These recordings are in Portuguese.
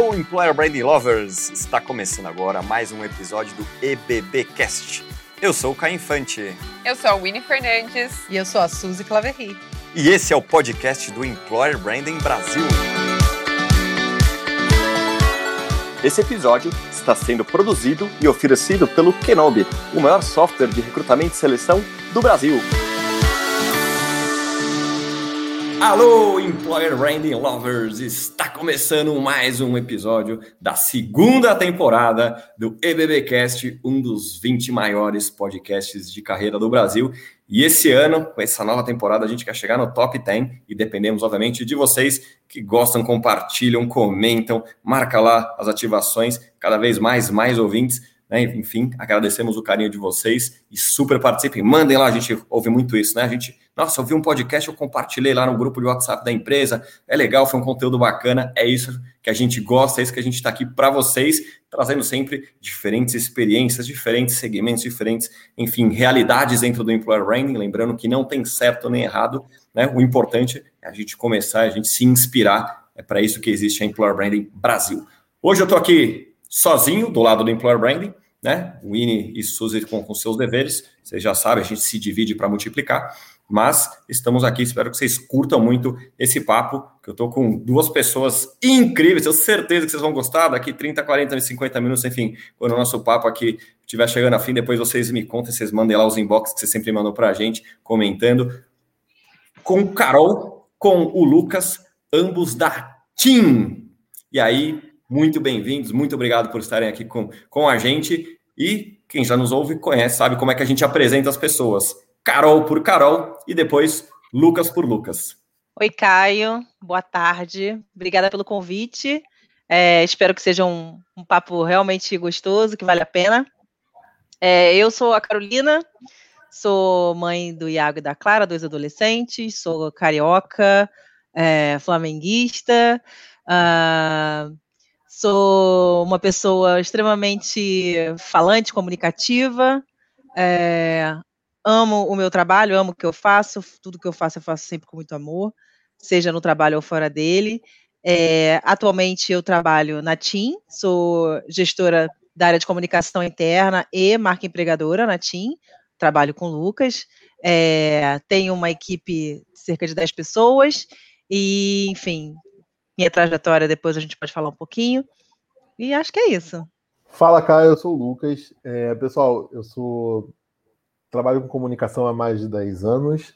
Alô, Employer Branding Lovers! Está começando agora mais um episódio do EBBcast. Eu sou o Caio Infante. Eu sou a Winnie Fernandes. E eu sou a Suzy Claverry. E esse é o podcast do Employer Branding Brasil. Esse episódio está sendo produzido e oferecido pelo Kenobi, o maior software de recrutamento e seleção do Brasil. Alô, Employer Branding Lovers! Está começando mais um episódio da segunda temporada do EBBcast, um dos 20 maiores podcasts de carreira do Brasil. E esse ano, com essa nova temporada, a gente quer chegar no top 10 e dependemos, obviamente, de vocês que gostam, compartilham, comentam, marca lá as ativações, cada vez mais, mais ouvintes. Né? Enfim, agradecemos o carinho de vocês e super participem. Mandem lá, a gente ouve muito isso, né? A gente nossa, eu vi um podcast, eu compartilhei lá no grupo de WhatsApp da empresa. É legal, foi um conteúdo bacana. É isso que a gente gosta, é isso que a gente está aqui para vocês, trazendo sempre diferentes experiências, diferentes segmentos, diferentes, enfim, realidades dentro do Employer Branding. Lembrando que não tem certo nem errado, né? O importante é a gente começar, a gente se inspirar. É para isso que existe a Employer Branding Brasil. Hoje eu estou aqui sozinho, do lado do Employer Branding, né? Winnie e Suzy com, com seus deveres. Vocês já sabem, a gente se divide para multiplicar. Mas estamos aqui, espero que vocês curtam muito esse papo, que eu estou com duas pessoas incríveis, tenho certeza que vocês vão gostar, daqui 30, 40, 50 minutos, enfim, quando o nosso papo aqui estiver chegando a fim, depois vocês me contem, vocês mandem lá os inbox que vocês sempre mandam para a gente, comentando. Com Carol, com o Lucas, ambos da TIM. E aí, muito bem-vindos, muito obrigado por estarem aqui com, com a gente. E quem já nos ouve conhece, sabe como é que a gente apresenta as pessoas. Carol por Carol e depois Lucas por Lucas. Oi, Caio. Boa tarde. Obrigada pelo convite. É, espero que seja um, um, papo realmente gostoso, que vale a pena. É, eu sou a Carolina, sou mãe do Iago e da Clara, dois adolescentes, sou carioca, é, flamenguista, uh, sou uma pessoa extremamente falante, comunicativa, é, amo o meu trabalho, amo o que eu faço, tudo que eu faço eu faço sempre com muito amor, seja no trabalho ou fora dele. É, atualmente eu trabalho na TIM, sou gestora da área de comunicação interna e marca empregadora na TIM, trabalho com o Lucas, é, tenho uma equipe de cerca de 10 pessoas, e, enfim, minha trajetória depois a gente pode falar um pouquinho, e acho que é isso. Fala, Caio, eu sou o Lucas. É, pessoal, eu sou trabalho com comunicação há mais de 10 anos.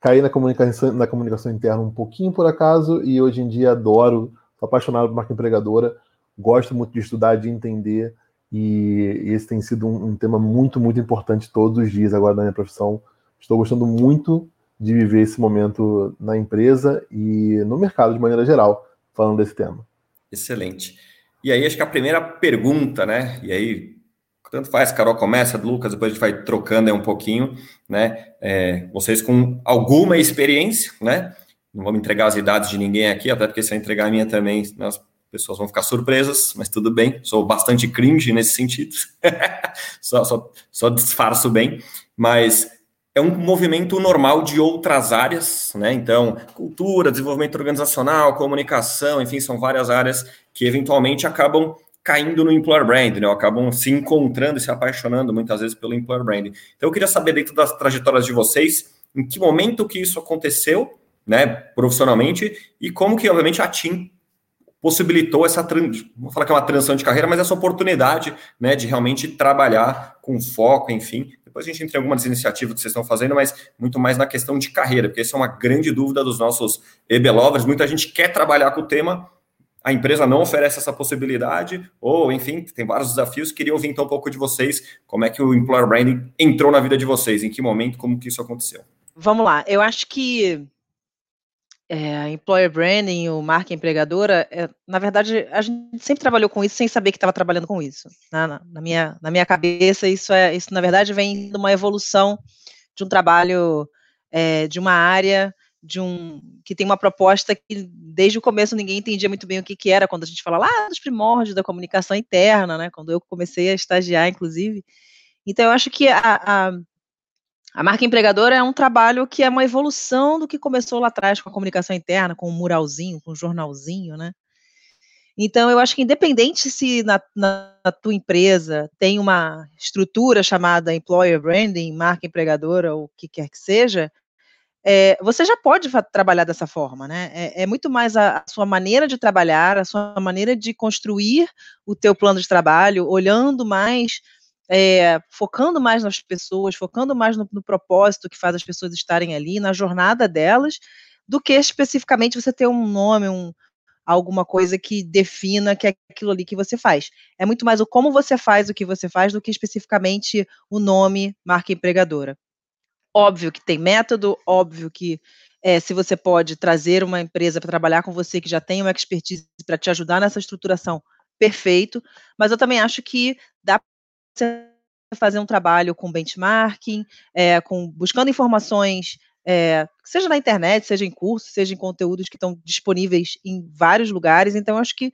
Caí na comunicação, na comunicação interna um pouquinho por acaso e hoje em dia adoro, sou apaixonado por marca empregadora, gosto muito de estudar, de entender e, esse tem sido um, um, tema muito, muito importante todos os dias agora na minha profissão. Estou gostando muito de viver esse momento na empresa e no mercado de maneira geral, falando desse tema. Excelente. E aí, acho que a primeira pergunta, né? E aí, tanto faz, Carol começa, Lucas, depois a gente vai trocando aí um pouquinho, né? É, vocês com alguma experiência, né? Não vamos entregar as idades de ninguém aqui, até porque se eu entregar a minha também, as pessoas vão ficar surpresas, mas tudo bem, sou bastante cringe nesse sentido, só, só, só disfarço bem, mas é um movimento normal de outras áreas, né? Então, cultura, desenvolvimento organizacional, comunicação, enfim, são várias áreas que eventualmente acabam caindo no employer brand, né? Acabam se encontrando e se apaixonando muitas vezes pelo employer brand. Então eu queria saber dentro das trajetórias de vocês, em que momento que isso aconteceu, né, profissionalmente e como que obviamente a TIM possibilitou essa, vou falar que é uma transição de carreira, mas essa oportunidade, né, de realmente trabalhar com foco, enfim. Depois a gente entra em algumas iniciativas que vocês estão fazendo, mas muito mais na questão de carreira, porque essa é uma grande dúvida dos nossos lovers. Muita gente quer trabalhar com o tema, a empresa não oferece essa possibilidade, ou enfim, tem vários desafios. Queria ouvir então um pouco de vocês, como é que o Employer Branding entrou na vida de vocês, em que momento, como que isso aconteceu? Vamos lá, eu acho que é, Employer Branding, o marca empregadora, é, na verdade, a gente sempre trabalhou com isso sem saber que estava trabalhando com isso. Né? Na, na, minha, na minha cabeça, isso, é, isso na verdade vem de uma evolução de um trabalho é, de uma área de um que tem uma proposta que desde o começo ninguém entendia muito bem o que, que era quando a gente fala lá dos primórdios da comunicação interna, né? Quando eu comecei a estagiar, inclusive. Então eu acho que a, a, a marca empregadora é um trabalho que é uma evolução do que começou lá atrás com a comunicação interna, com o muralzinho, com o jornalzinho, né? Então, eu acho que independente se na, na, na tua empresa tem uma estrutura chamada employer branding, marca empregadora ou o que quer que seja, é, você já pode trabalhar dessa forma, né? É, é muito mais a, a, sua maneira de trabalhar, a sua maneira de construir o teu plano de trabalho, olhando mais, é, focando mais nas pessoas, focando mais no, no, propósito que faz as pessoas estarem ali, na jornada delas, do que especificamente você ter um nome, um, alguma coisa que defina que é aquilo ali que você faz. É muito mais o como você faz o que você faz do que especificamente o nome marca empregadora. Óbvio que tem método, óbvio que é, se você pode trazer uma empresa para trabalhar com você que já tem uma expertise para te ajudar nessa estruturação, perfeito. Mas eu também acho que dá para fazer um trabalho com benchmarking, é, com buscando informações, é, seja na internet, seja em cursos, seja em conteúdos que estão disponíveis em vários lugares. Então, acho que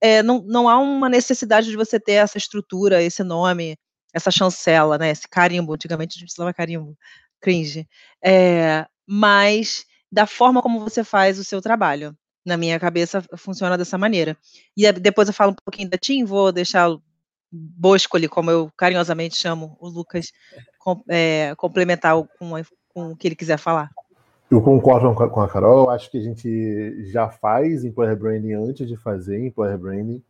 é, não, não há uma necessidade de você ter essa estrutura, esse nome, essa chancela, né? Esse carimbo. Antigamente a gente precisava carimbo cringe. É, mas da forma como você faz o seu trabalho. Na minha cabeça funciona dessa maneira. E depois eu falo um pouquinho da Tim, vou deixar o Boscoli, como eu carinhosamente chamo o Lucas, com, é, complementar com, com o que ele quiser falar. Eu concordo com a Carol, acho que a gente já faz employer branding antes de fazer employer branding,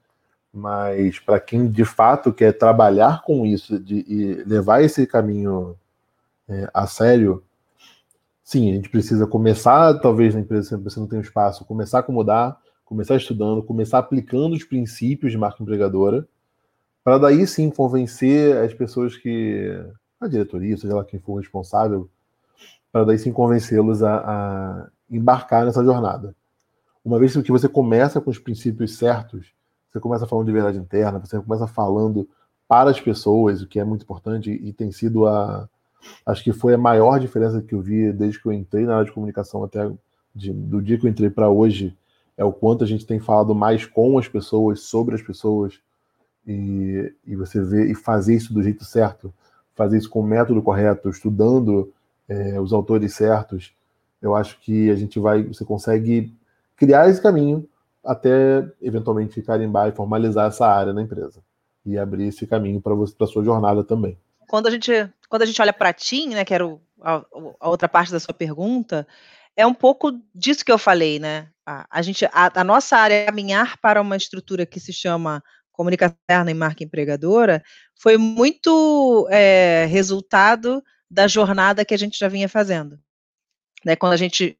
mas para quem de fato quer trabalhar com isso de, e levar esse caminho é, a sério, sim, a gente precisa começar, talvez na empresa você não tem espaço, começar a acomodar, começar estudando, começar aplicando os princípios de marca empregadora, para daí sim convencer as pessoas que. a diretoria, seja lá quem for responsável, para daí sim convencê-los a, a, embarcar nessa jornada. Uma vez que você começa com os princípios certos, você começa falando de verdade interna, você começa falando para as pessoas, o que é muito importante e tem sido a, Acho que foi a maior diferença que eu vi desde que eu entrei na área de comunicação até de, do dia que eu entrei para hoje é o quanto a gente tem falado mais com as pessoas, sobre as pessoas e, e você vê e fazer isso do jeito certo, fazer isso com o método correto, estudando é, os autores certos. Eu acho que a gente vai, você consegue criar esse caminho até eventualmente carimbar e formalizar essa área na empresa e abrir esse caminho para você para sua jornada também quando a gente, quando a gente olha para TIM, né, que era o, a, a, outra parte da sua pergunta, é um pouco disso que eu falei, né? A, a gente, a, a, nossa área é caminhar para uma estrutura que se chama comunicação interna e marca empregadora foi muito é, resultado da jornada que a gente já vinha fazendo. Né, quando a gente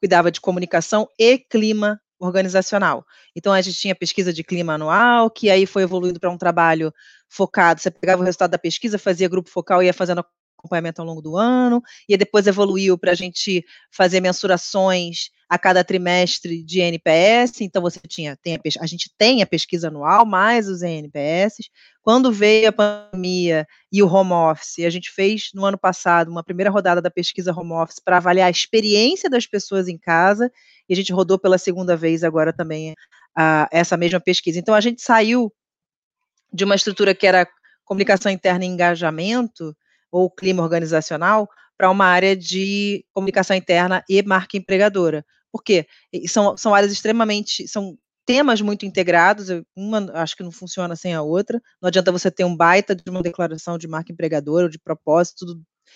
cuidava de comunicação e clima organizacional. Então, a gente tinha pesquisa de clima anual, que aí foi evoluindo para um trabalho focado. Você pegava o resultado da pesquisa, fazia grupo focal e ia fazendo acompanhamento ao longo do ano, e depois evoluiu para a gente fazer mensurações a cada trimestre de NPS, então você tinha, tem a, a, gente tem a pesquisa anual, mais os NPS. Quando veio a pandemia e o home office, a gente fez no ano passado uma primeira rodada da pesquisa home office para avaliar a experiência das pessoas em casa, e a gente rodou pela segunda vez agora também a, essa mesma pesquisa. Então a gente saiu de uma estrutura que era comunicação interna e engajamento, ou clima organizacional, para uma área de comunicação interna e marca empregadora. Por quê? São, são áreas extremamente. são temas muito integrados, uma acho que não funciona sem a outra. Não adianta você ter um baita de uma declaração de marca empregadora ou de propósito,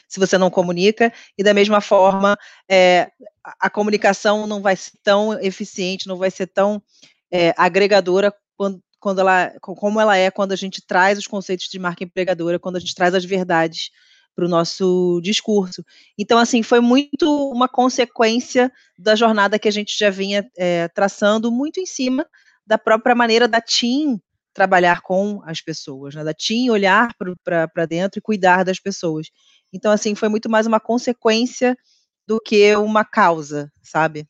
se você não comunica, e da mesma forma, é, a, a comunicação não vai ser tão eficiente, não vai ser tão é, agregadora quando, quando ela, como ela é quando a gente traz os conceitos de marca empregadora, quando a gente traz as verdades para o nosso discurso. Então, assim, foi muito uma consequência da jornada que a gente já vinha é, traçando, muito em cima da própria maneira da TIM trabalhar com as pessoas, né? da TIM olhar para dentro e cuidar das pessoas. Então, assim, foi muito mais uma consequência do que uma causa, sabe?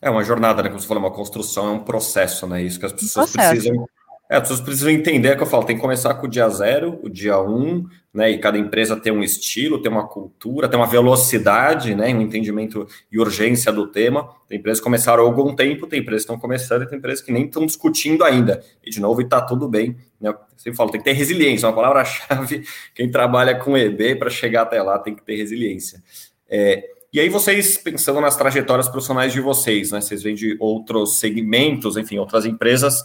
É uma jornada, né? Como você falou, uma construção, é um processo, né? Isso que as pessoas precisam é, as pessoas precisam entender é que eu falo, tem que começar com o dia zero, o dia um, né? E cada empresa tem um estilo, tem uma cultura, tem uma velocidade, né? Um entendimento e urgência do tema. Tem empresas que começaram há algum tempo, tem empresas que estão começando e tem empresas que nem estão discutindo ainda. E de novo, está tudo bem. Né? Eu sempre falo, tem que ter resiliência, uma palavra-chave. Quem trabalha com EB para chegar até lá tem que ter resiliência. É, e aí vocês, pensando nas trajetórias profissionais de vocês, né? Vocês vêm de outros segmentos, enfim, outras empresas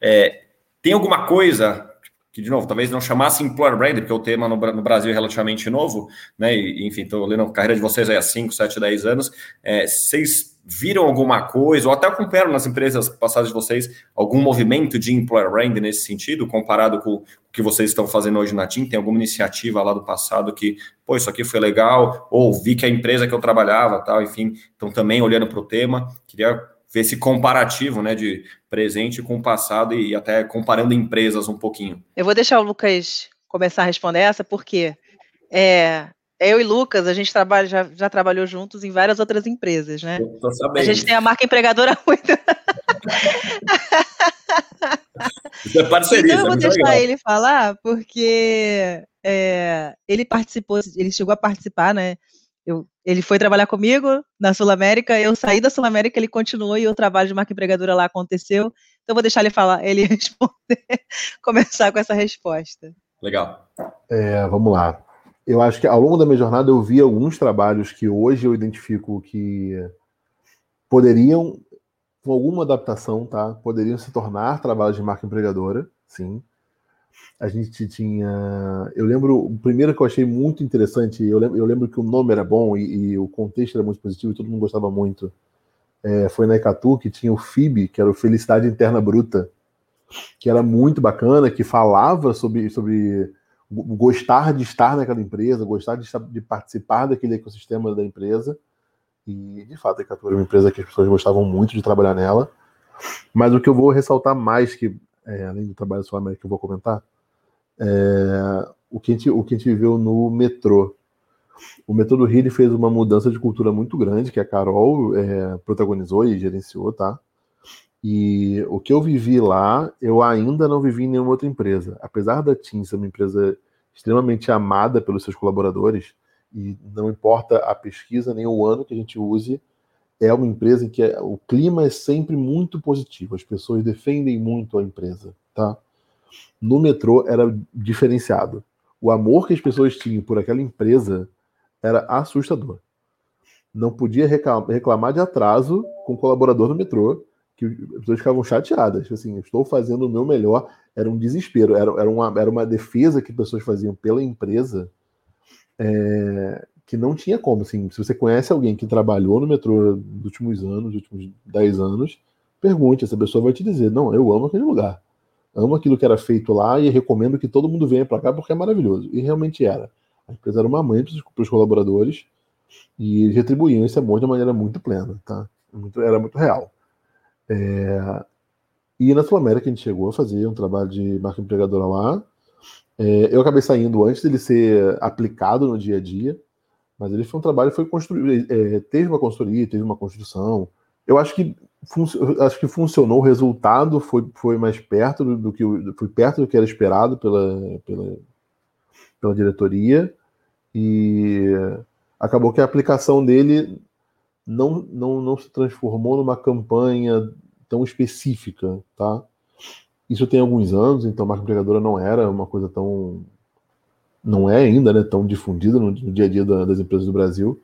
É, tem alguma coisa que, de novo, talvez não chamasse Employer Brand, porque o tema no, no Brasil é relativamente novo, né? E, enfim, estou lendo a carreira de vocês aí há 5, 7, 10 anos. É, vocês viram alguma coisa, ou até acompanharam nas empresas passadas de vocês, algum movimento de Employer Brand nesse sentido, comparado com o que vocês estão fazendo hoje na TIM? Tem alguma iniciativa lá do passado que, pô, isso aqui foi legal, ou vi que a empresa que eu trabalhava, tal, enfim, estão também olhando para o tema. Queria ver esse comparativo, né, de presente com passado e até comparando empresas um pouquinho. Eu vou deixar o Lucas começar a responder essa, porque é, eu e Lucas, a gente trabalha, já, já trabalhou juntos em várias outras empresas, né? A gente tem a marca empregadora muito. Isso é parceria. Então eu vou é deixar legal. ele falar, porque é, ele participou, ele chegou a participar, né? Eu, ele foi trabalhar comigo na Sul América, eu saí da Sul América, ele continuou e o trabalho de marca empregadora lá aconteceu. Então eu vou deixar ele falar, ele responder, começar com essa resposta. Legal. É, vamos lá eu acho que ao longo da minha jornada eu vi alguns trabalhos que hoje eu identifico que poderiam, com alguma adaptação, tá? Poderiam se tornar trabalhos de marca empregadora, sim. A gente tinha. Eu lembro, o primeiro que eu achei muito interessante, eu lembro, eu lembro que o nome era bom e, e, o contexto era muito positivo e todo mundo gostava muito. É, foi na Ecatu que tinha o FIB, que era o Felicidade Interna Bruta, que era muito bacana, que falava sobre, sobre gostar de estar naquela empresa, gostar de, de participar daquele ecossistema da empresa. E, de fato, a Ecatura é uma empresa que as pessoas gostavam muito de trabalhar nela. Mas o que eu vou ressaltar mais, que é, além do trabalho da Sul América que eu vou comentar, é o que, a gente, o que a gente viveu no metrô. O metrô do Rio fez uma mudança de cultura muito grande, que a Carol é, protagonizou e gerenciou, tá? E o que eu vivi lá, eu ainda não vivi em nenhuma outra empresa. Apesar da TIM ser uma empresa extremamente amada pelos seus colaboradores, e não importa a pesquisa nem o ano que a gente use, é uma empresa em que o clima é sempre muito positivo, as pessoas defendem muito a empresa, tá? No metrô era diferenciado. O amor que as pessoas tinham por aquela empresa era assustador. Não podia reclamar de atraso com o colaborador no metrô, que as pessoas ficavam chateadas. Tipo assim, estou fazendo o meu melhor. Era um desespero, era, era, uma, era uma defesa que pessoas faziam pela empresa é, que não tinha como. Assim, se você conhece alguém que trabalhou no metrô nos últimos anos, nos últimos 10 anos, pergunte, essa pessoa vai te dizer: não, eu amo aquele lugar. Amo aquilo que era feito lá e recomendo que todo mundo venha para cá porque é maravilhoso. E realmente era. A empresa era uma mãe para os colaboradores e eles retribuíam esse amor de uma maneira muito plena, tá? Muito, era muito real. É, e na Sul América a gente chegou a fazer um trabalho de marca empregadora lá. É, eu acabei saindo antes dele ser aplicado no dia a dia, mas ele foi um trabalho foi construído, é, teve uma consultoria, teve uma construção. Eu acho que acho que funcionou, o resultado foi, foi mais perto do, do que foi perto do que era esperado pela, pela, pela diretoria e acabou que a aplicação dele não, não, não se transformou numa campanha tão específica, tá? Isso tem alguns anos, então a marca empregadora não era uma coisa tão. não é ainda né, tão difundida no, dia a dia da, das empresas do Brasil.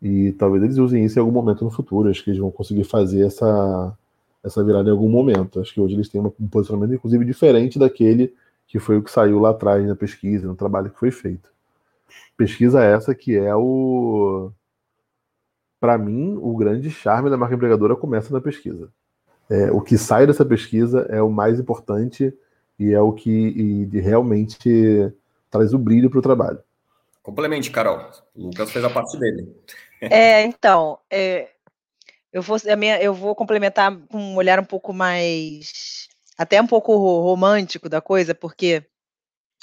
E talvez eles usem isso em algum momento no futuro. Acho que eles vão conseguir fazer essa, essa virada em algum momento. Acho que hoje eles têm um posicionamento, inclusive, diferente daquele que foi o que saiu lá atrás na pesquisa, no trabalho que foi feito. Pesquisa essa que é o para mim, o grande charme da marca empregadora começa na pesquisa. É, o que sai dessa pesquisa é o mais importante e é o que realmente traz o brilho para o trabalho. Complemente, Carol. O Lucas fez a parte dele. É, então, é, eu, vou, minha, eu vou complementar com um olhar um pouco mais. até um pouco romântico da coisa, porque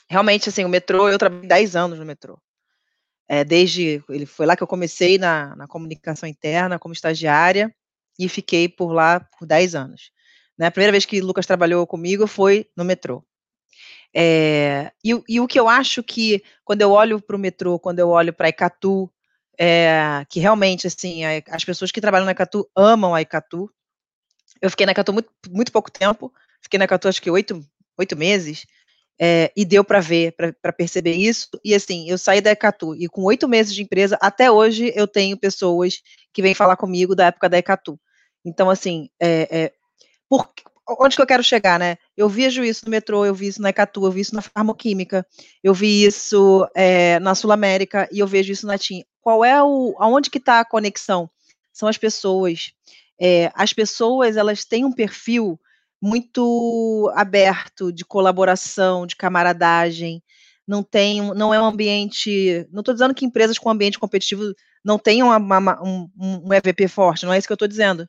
realmente, assim, o metrô, eu trabalhei 10 anos no metrô. É, desde ele foi lá que eu comecei na, na comunicação interna como estagiária e fiquei por lá por 10 anos. Né? A primeira vez que o Lucas trabalhou comigo foi no metrô. É, e, e, o que eu acho que, quando eu olho para o metrô, quando eu olho para Icatu, é, que realmente, assim, as pessoas que trabalham na Icatu amam a Icatu. Eu fiquei na Icatu muito, muito pouco tempo, fiquei na Icatu acho que oito, oito meses, é, e deu para ver, para perceber isso. E assim, eu saí da Ecatu e com oito meses de empresa, até hoje eu tenho pessoas que vêm falar comigo da época da Ecatu. Então, assim, é, é, por, onde que eu quero chegar, né? Eu vejo isso no metrô, eu vi isso na Ecatu, eu vi isso na farmoquímica, eu vi isso é, na Sul América e eu vejo isso na TIM. Qual é o, aonde que está a conexão? São as pessoas. É, as pessoas, elas têm um perfil muito aberto de colaboração, de camaradagem, não tem, não é um ambiente, não estou dizendo que empresas com ambiente competitivo não tenham uma, uma, um, um EVP forte, não é isso que eu estou dizendo.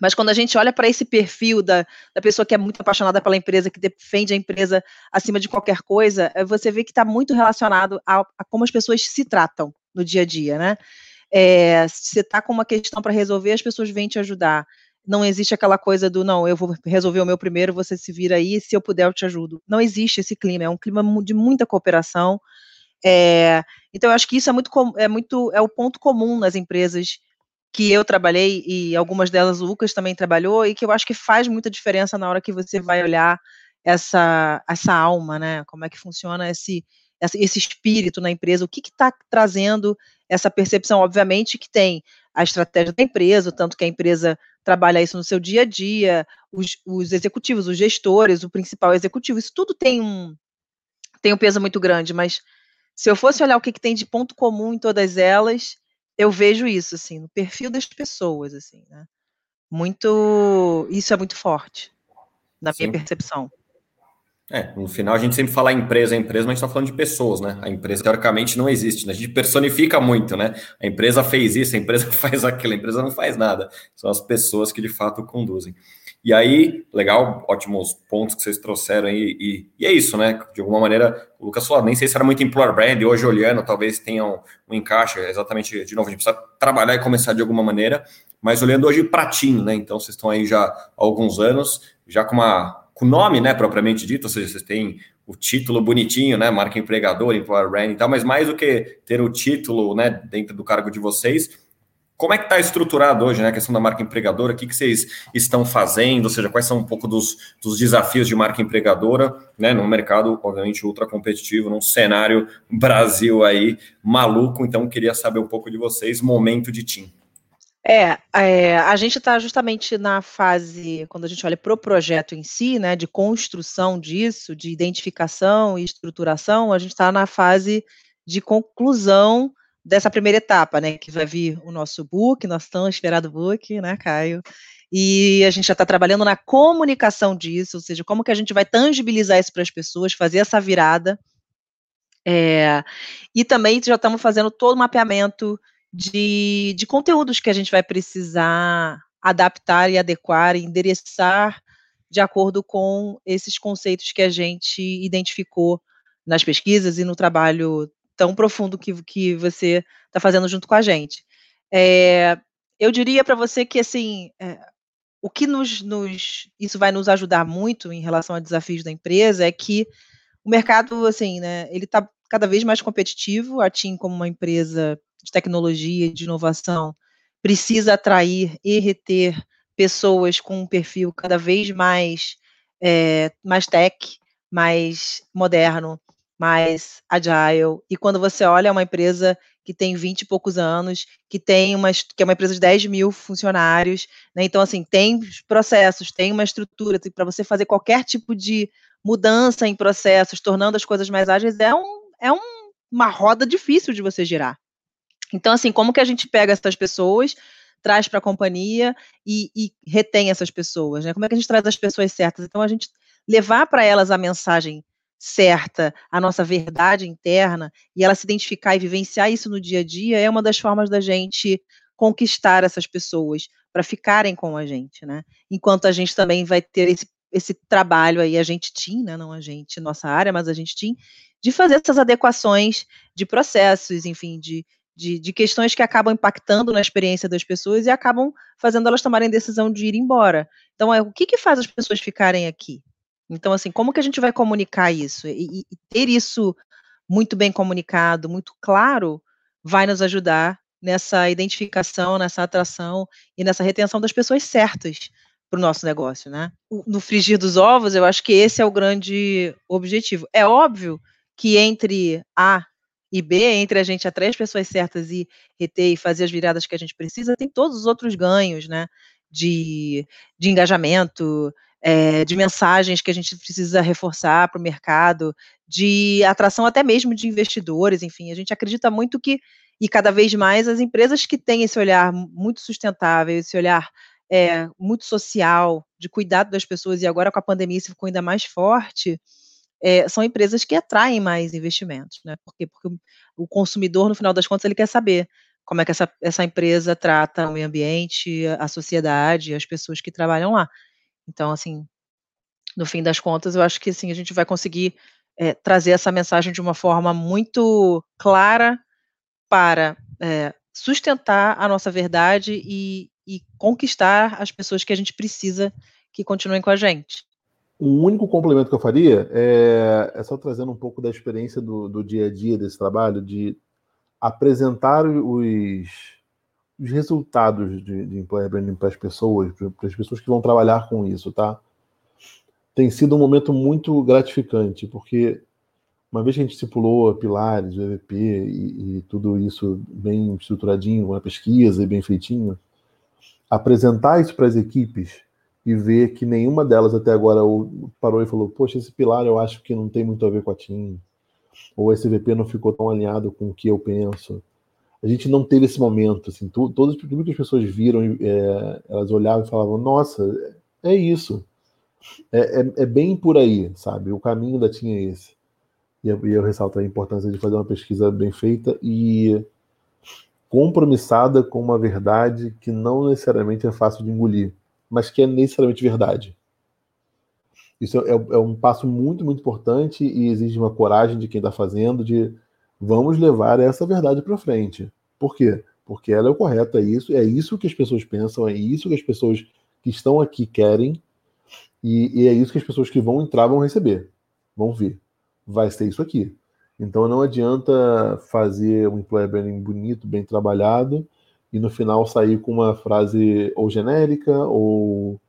Mas quando a gente olha para esse perfil da, da pessoa que é muito apaixonada pela empresa, que defende a empresa acima de qualquer coisa, eh, você vê que está muito relacionado a, a, como as pessoas se tratam no dia a dia, né? É, se você está com uma questão para resolver, as pessoas vêm te ajudar. Não existe aquela coisa do não, eu vou resolver o meu primeiro, você se vira aí, se eu puder eu te ajudo. Não existe esse clima, é um clima de muita cooperação. É, então eu acho que isso é muito, é muito é o ponto comum nas empresas que eu trabalhei e algumas delas o Lucas também trabalhou e que eu acho que faz muita diferença na hora que você vai olhar essa essa alma, né? Como é que funciona esse esse espírito na empresa, o que está trazendo essa percepção, obviamente que tem a estratégia da empresa, tanto que a empresa trabalha isso no seu dia a dia, os, os executivos, os gestores, o principal executivo, isso tudo tem um tem um peso muito grande, mas se eu fosse olhar o que, que tem de ponto comum em todas elas, eu vejo isso, assim, no perfil das pessoas, assim, né? Muito. Isso é muito forte, na Sim. minha percepção. É, no final a gente sempre fala empresa, empresa, mas a gente está falando de pessoas, né? A empresa teoricamente não existe, né? A gente personifica muito, né? A empresa fez isso, a empresa faz aquilo, a empresa não faz nada. São as pessoas que de fato conduzem. E aí, legal, ótimos pontos que vocês trouxeram aí. E, e é isso, né? De alguma maneira, o Lucas falou, nem sei se era muito employer brand, hoje olhando, talvez tenha um, um encaixe, exatamente, de novo, a gente precisa trabalhar e começar de alguma maneira, mas olhando hoje pratinho, né? Então, vocês estão aí já há alguns anos, já com uma com nome, né, propriamente dito, ou seja, vocês têm o título bonitinho, né, marca empregador, employer brand e tal, mas mais do que ter o título, né, dentro do cargo de vocês, como é que está estruturado hoje, né, a questão da marca empregadora? O que, que vocês estão fazendo? Ou seja, quais são um pouco dos, dos desafios de marca empregadora, né, num mercado, obviamente, ultra competitivo, num cenário Brasil aí maluco. Então, queria saber um pouco de vocês, momento de team. É, é a gente está justamente na fase, quando a gente olha para o projeto em si, né, de construção disso, de identificação e estruturação, a gente está na fase de conclusão dessa primeira etapa, né, que vai vir o nosso book, nosso tão esperado book, né, Caio? E a gente já está trabalhando na comunicação disso, ou seja, como que a gente vai tangibilizar isso para as pessoas, fazer essa virada. É, e também já estamos fazendo todo o mapeamento de, de conteúdos que a gente vai precisar adaptar e adequar e endereçar de acordo com esses conceitos que a gente identificou nas pesquisas e no trabalho tão profundo que, que você está fazendo junto com a gente. É, eu diria para você que assim é, o que nos, nos, isso vai nos ajudar muito em relação a desafios da empresa é que o mercado assim né ele está cada vez mais competitivo a TIM como uma empresa de tecnologia de inovação precisa atrair e reter pessoas com um perfil cada vez mais é, mais tech mais moderno mais agile. E quando você olha uma empresa que tem 20 e poucos anos, que tem uma, que é uma empresa de 10 mil funcionários, né? Então, assim, tem processos, tem uma estrutura para você fazer qualquer tipo de mudança em processos, tornando as coisas mais ágeis, é, um, é um, uma roda difícil de você girar. Então, assim, como que a gente pega essas pessoas, traz para a companhia e, e retém essas pessoas, né? Como é que a gente traz as pessoas certas? Então, a gente levar para elas a mensagem certa, a nossa verdade interna, e ela se identificar e vivenciar isso no dia a dia, é uma das formas da gente conquistar essas pessoas para ficarem com a gente, né? Enquanto a gente também vai ter esse, esse trabalho aí, a gente tinha, né? não a gente, nossa área, mas a gente tinha, de fazer essas adequações de processos, enfim, de, de, de, questões que acabam impactando na experiência das pessoas e acabam fazendo elas tomarem decisão de ir embora. Então, é o que, que faz as pessoas ficarem aqui? Então, assim, como que a gente vai comunicar isso? E, e ter isso muito bem comunicado, muito claro, vai nos ajudar nessa identificação, nessa atração e nessa retenção das pessoas certas para o nosso negócio, né? No frigir dos ovos, eu acho que esse é o grande objetivo. É óbvio que entre A e B, entre a gente atrair as pessoas certas e reter e fazer as viradas que a gente precisa, tem todos os outros ganhos, né? De, de engajamento, é, de mensagens que a gente precisa reforçar para o mercado, de atração até mesmo de investidores, enfim, a gente acredita muito que, e cada vez mais, as empresas que têm esse olhar muito sustentável, esse olhar é, muito social, de cuidado das pessoas, e agora com a pandemia isso ficou ainda mais forte, é, são empresas que atraem mais investimentos, né? Porque, porque o consumidor, no final das contas, ele quer saber como é que essa, essa empresa trata o meio ambiente, a sociedade, as pessoas que trabalham lá. Então, assim, no fim das contas, eu acho que assim, a gente vai conseguir é, trazer essa mensagem de uma forma muito clara para é, sustentar a nossa verdade e, e conquistar as pessoas que a gente precisa que continuem com a gente. O único complemento que eu faria é, é só trazendo um pouco da experiência do, do dia a dia desse trabalho, de apresentar os, os resultados de, de employer branding para as pessoas, para as pessoas que vão trabalhar com isso, tá? Tem sido um momento muito gratificante, porque uma vez que a gente estipulou pilares, o EVP e, e tudo isso bem estruturadinho, uma pesquisa e bem feitinho, apresentar isso para as equipes e ver que nenhuma delas até agora parou e falou: Poxa, esse pilar eu acho que não tem muito a ver com a TIM, ou esse VP não ficou tão alinhado com o que eu penso. A gente não teve esse momento. Assim, tu, todas as pessoas viram, é, elas olhavam e falavam: Nossa, é isso. É, é, é, bem por aí, sabe? O caminho da TIM é esse. E eu, e eu ressalto a importância de fazer uma pesquisa bem feita e compromissada com uma verdade que não necessariamente é fácil de engolir mas que é necessariamente verdade. Isso é, é, um passo muito, muito importante e exige uma coragem de quem está fazendo de vamos levar essa verdade para frente. Por quê? Porque ela é o correto, é isso, é isso que as pessoas pensam, é isso que as pessoas que estão aqui querem e, e é isso que as pessoas que vão entrar vão receber, vão ver. Vai ser isso aqui. Então não adianta fazer um employer branding bonito, bem trabalhado, e no final sair com uma frase ou genérica ou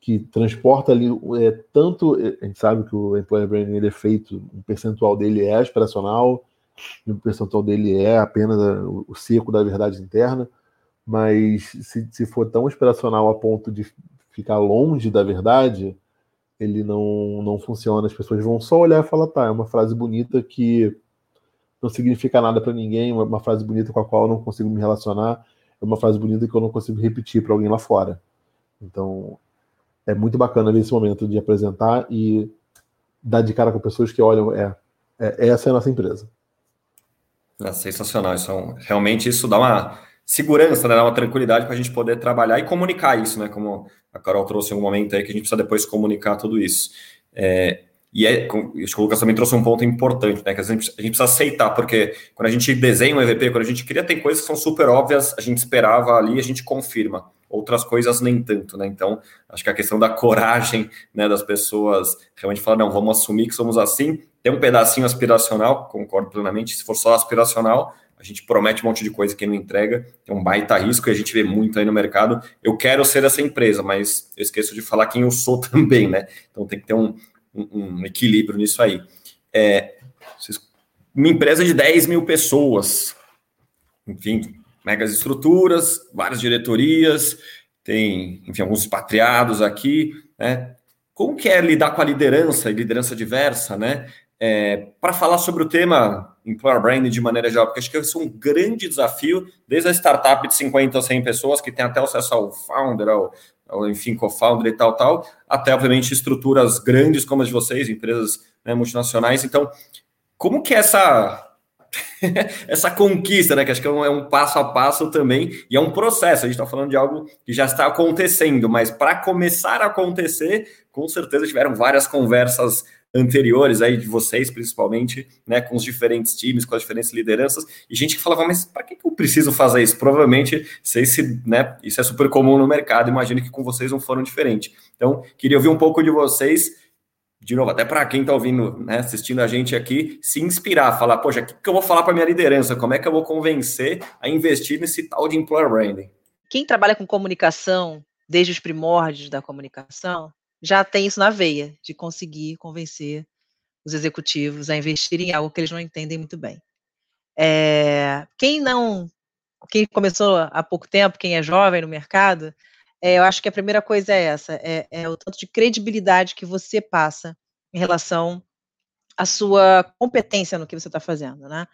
que transporta ali é, tanto a gente sabe que o employer branding ele é feito um percentual dele é aspiracional e um percentual dele é apenas o seco da verdade interna mas se, se for tão aspiracional a ponto de ficar longe da verdade ele não não funciona. As pessoas vão só olhar e falar tá é uma frase bonita que não significa nada para ninguém, uma, uma, frase bonita com a qual eu não consigo me relacionar, é uma frase bonita que eu não consigo repetir para alguém lá fora. Então, é muito bacana ver esse momento de apresentar e dar de cara com pessoas que olham, é, é essa é a nossa empresa. É sensacional, isso é realmente isso dá uma segurança, né, dá uma tranquilidade para a gente poder trabalhar e comunicar isso, né, como a Carol trouxe em um momento aí que a gente precisa depois comunicar tudo isso. É, e é, acho que o Lucas também trouxe um ponto importante, né? Que a gente, a gente precisa aceitar, porque quando a gente desenha um EVP, quando a gente cria, tem coisas que são super óbvias, a gente esperava ali, a gente confirma. Outras coisas nem tanto, né? Então, acho que a questão da coragem né, das pessoas realmente falar, não, vamos assumir que somos assim. Tem um pedacinho aspiracional, concordo plenamente. Se for só aspiracional, a gente promete um monte de coisa que não entrega, é um baita risco e a gente vê muito aí no mercado. Eu quero ser essa empresa, mas eu esqueço de falar quem eu sou também, né? Então tem que ter um, um, equilíbrio nisso aí. É, uma empresa de 10 mil pessoas, enfim, megas estruturas, várias diretorias, tem, enfim, alguns expatriados aqui, né? Como que é lidar com a liderança e liderança diversa, né? É, para falar sobre o tema Employer Branding de maneira geral, porque acho que esse é um grande desafio, desde a startup de 50 a 100 pessoas, que tem até acesso ao founder, ao, enfim, co-founder e tal, tal, até, obviamente, estruturas grandes como as de vocês, empresas né, multinacionais. Então, como que é essa essa conquista, né? Que acho que é um, é um, passo a passo também, e é um processo. A gente está falando de algo que já está acontecendo, mas para começar a acontecer, com certeza tiveram várias conversas anteriores aí de vocês, principalmente, né, com os diferentes times, com as diferentes lideranças, e gente que falava, mas para que, eu preciso fazer isso? Provavelmente, sei se, né, isso é super comum no mercado, imagino que com vocês não foram diferente. Então, queria ouvir um pouco de vocês, de novo, até para quem está ouvindo, né, assistindo a gente aqui, se inspirar, falar, poxa, o que, que eu vou falar para minha liderança? Como é que eu vou convencer a investir nesse tal de employer branding? Quem trabalha com comunicação, desde os primórdios da comunicação, já tem isso na veia, de conseguir convencer os executivos a investirem em algo que eles não entendem muito bem. É, quem não, quem começou há pouco tempo, quem é jovem no mercado, é, eu acho que a primeira coisa é essa, é, é o tanto de credibilidade que você passa em relação à sua competência no que você está fazendo, né?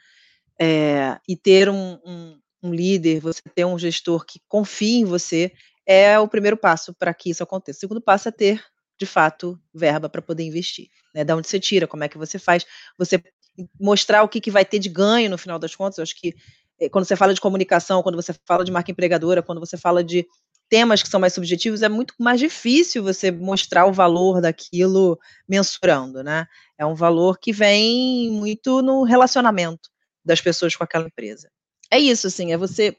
É, e ter um, um, um, líder, você ter um gestor que confie em você, é o primeiro passo para que isso aconteça. O segundo passo é ter, de fato, verba para poder investir. Né? Da onde você tira, como é que você faz, você mostrar o que, que vai ter de ganho no final das contas. Eu acho que eh, quando você fala de comunicação, quando você fala de marca empregadora, quando você fala de temas que são mais subjetivos, é muito mais difícil você mostrar o valor daquilo mensurando, né? É um valor que vem muito no relacionamento das pessoas com aquela empresa. É isso, assim, é você,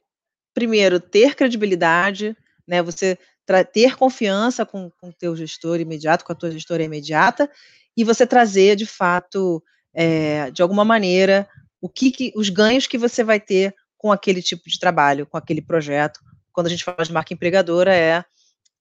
primeiro, ter credibilidade, né? Você ter confiança com o teu gestor imediato, com a tua gestora imediata, e você trazer, de fato, é, de alguma maneira, o que, que, os ganhos que você vai ter com aquele tipo de trabalho, com aquele projeto, quando a gente fala de marca empregadora, é,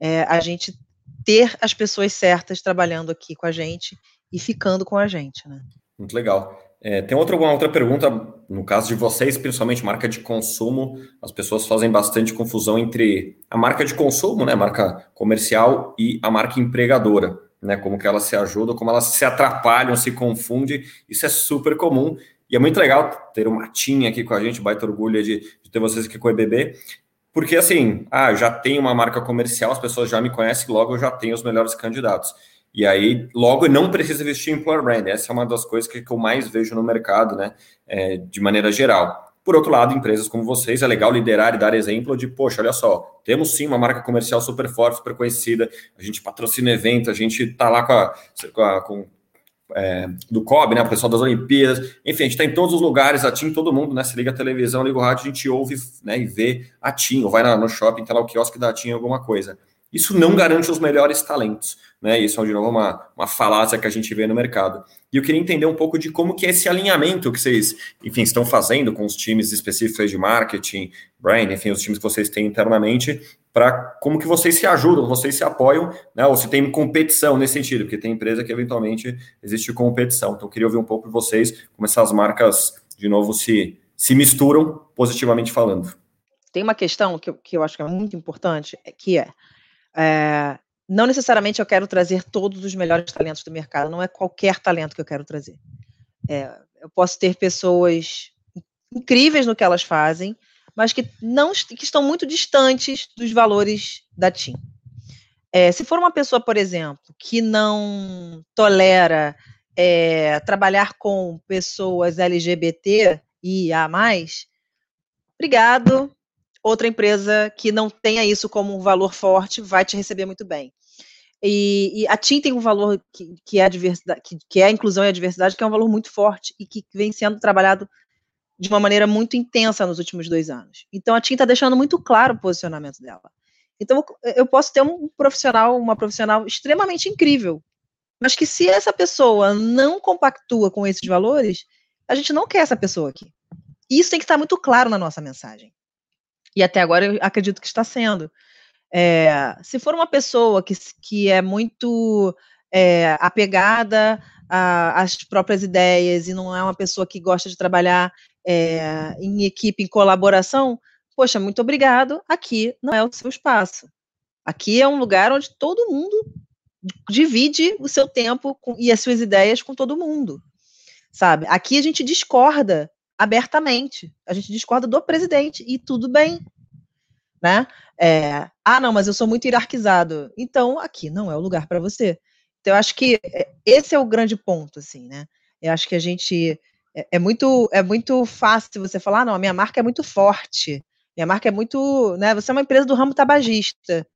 é a gente ter as pessoas certas trabalhando aqui com a gente e ficando com a gente, né? Muito legal. É, tem outra, alguma outra pergunta, no caso de vocês, principalmente marca de consumo, as pessoas fazem bastante confusão entre a marca de consumo, né, marca comercial, e a marca empregadora, né, como que elas se ajudam, como elas se atrapalham, se confundem, isso é super comum, e é muito legal ter o Matinha aqui com a gente, baita orgulho de, de ter vocês aqui com o EBB, porque assim, ah, já tenho uma marca comercial, as pessoas já me conhecem, logo eu já tenho os melhores candidatos. E aí, logo, não precisa investir em employer brand. Essa é uma das coisas que, eu mais vejo no mercado, né? É, de maneira geral. Por outro lado, empresas como vocês, é legal liderar e dar exemplo de, poxa, olha só, temos sim uma marca comercial super forte, super conhecida, a gente patrocina evento, a gente tá lá com, a, com, a, com é, do COB, né, o pessoal das Olimpíadas, enfim, a gente está em todos os lugares, a TIM, todo mundo, né, se liga a televisão, liga o rádio, a gente ouve, né, e vê a TIM, ou vai no shopping, tá lá o quiosque da TIM, alguma coisa. Isso não garante os melhores talentos, né, isso é, de novo, uma, uma falácia que a gente vê no mercado. E eu queria entender um pouco de como que é esse alinhamento que vocês, enfim, estão fazendo com os times específicos de marketing, brand, enfim, os times que vocês têm internamente, para como que vocês se ajudam, vocês se apoiam, né? Ou se tem competição nesse sentido, porque tem empresa que eventualmente existe competição. Então, eu queria ouvir um pouco de vocês, como essas marcas, de novo, se, se misturam, positivamente falando. Tem uma questão que eu, que eu acho que é muito importante, é que é, é não necessariamente eu quero trazer todos os melhores talentos do mercado, não é qualquer talento que eu quero trazer. É, eu posso ter pessoas incríveis no que elas fazem, mas que não que estão muito distantes dos valores da TIM. É, se for uma pessoa, por exemplo, que não tolera é, trabalhar com pessoas LGBT e a mais, obrigado. Outra empresa que não tenha isso como um valor forte vai te receber muito bem. E, e a TIM tem um valor que, que é a diversidade, que, que, é a inclusão e a diversidade, que é um valor muito forte e que vem sendo trabalhado de uma maneira muito intensa nos últimos dois anos. Então a TIM está deixando muito claro o posicionamento dela. Então eu posso ter um profissional, uma profissional extremamente incrível, mas que se essa pessoa não compactua com esses valores, a gente não quer essa pessoa aqui. Isso tem que estar muito claro na nossa mensagem. E até agora eu acredito que está sendo. É, se for uma pessoa que, que é muito é, apegada às próprias ideias e não é uma pessoa que gosta de trabalhar é, em equipe, em colaboração, poxa, muito obrigado, aqui não é o seu espaço. Aqui é um lugar onde todo mundo divide o seu tempo e as suas ideias com todo mundo, sabe? Aqui a gente discorda abertamente, a gente discorda do presidente e tudo bem, né? É, ah, não, mas eu sou muito hierarquizado. Então, aqui não é o lugar para você. Então, eu acho que é, esse é o grande ponto, assim, né? Eu acho que a gente é, é, muito é muito fácil você falar, ah, não, a minha marca é muito forte, minha marca é muito, né? Você é uma empresa do ramo tabagista,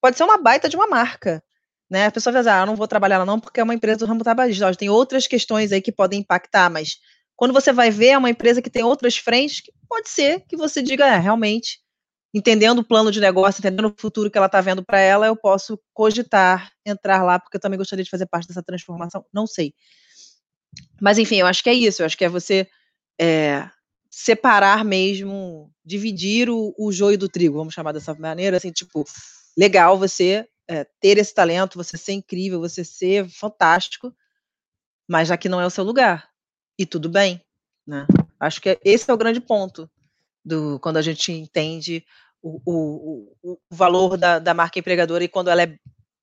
pode ser uma baita de uma marca, né? A pessoa vai dizer, ah, eu não vou trabalhar lá não porque é uma empresa do ramo tabagista. Tem outras questões aí que podem impactar, mas quando você vai ver é uma empresa que tem outras frentes, pode ser que você diga, é, realmente, entendendo o plano de negócio, entendendo o futuro que ela está vendo para ela, eu posso cogitar entrar lá, porque eu também gostaria de fazer parte dessa transformação. Não sei. Mas, enfim, eu acho que é isso. Eu acho que é você é, separar mesmo, dividir o, o joio do trigo, vamos chamar dessa maneira, assim, tipo, legal você é, ter esse talento, você ser incrível, você ser fantástico, mas já que não é o seu lugar. E tudo bem, né? Acho que esse é o grande ponto do quando a gente entende o, o, o valor da, da marca empregadora e quando ela é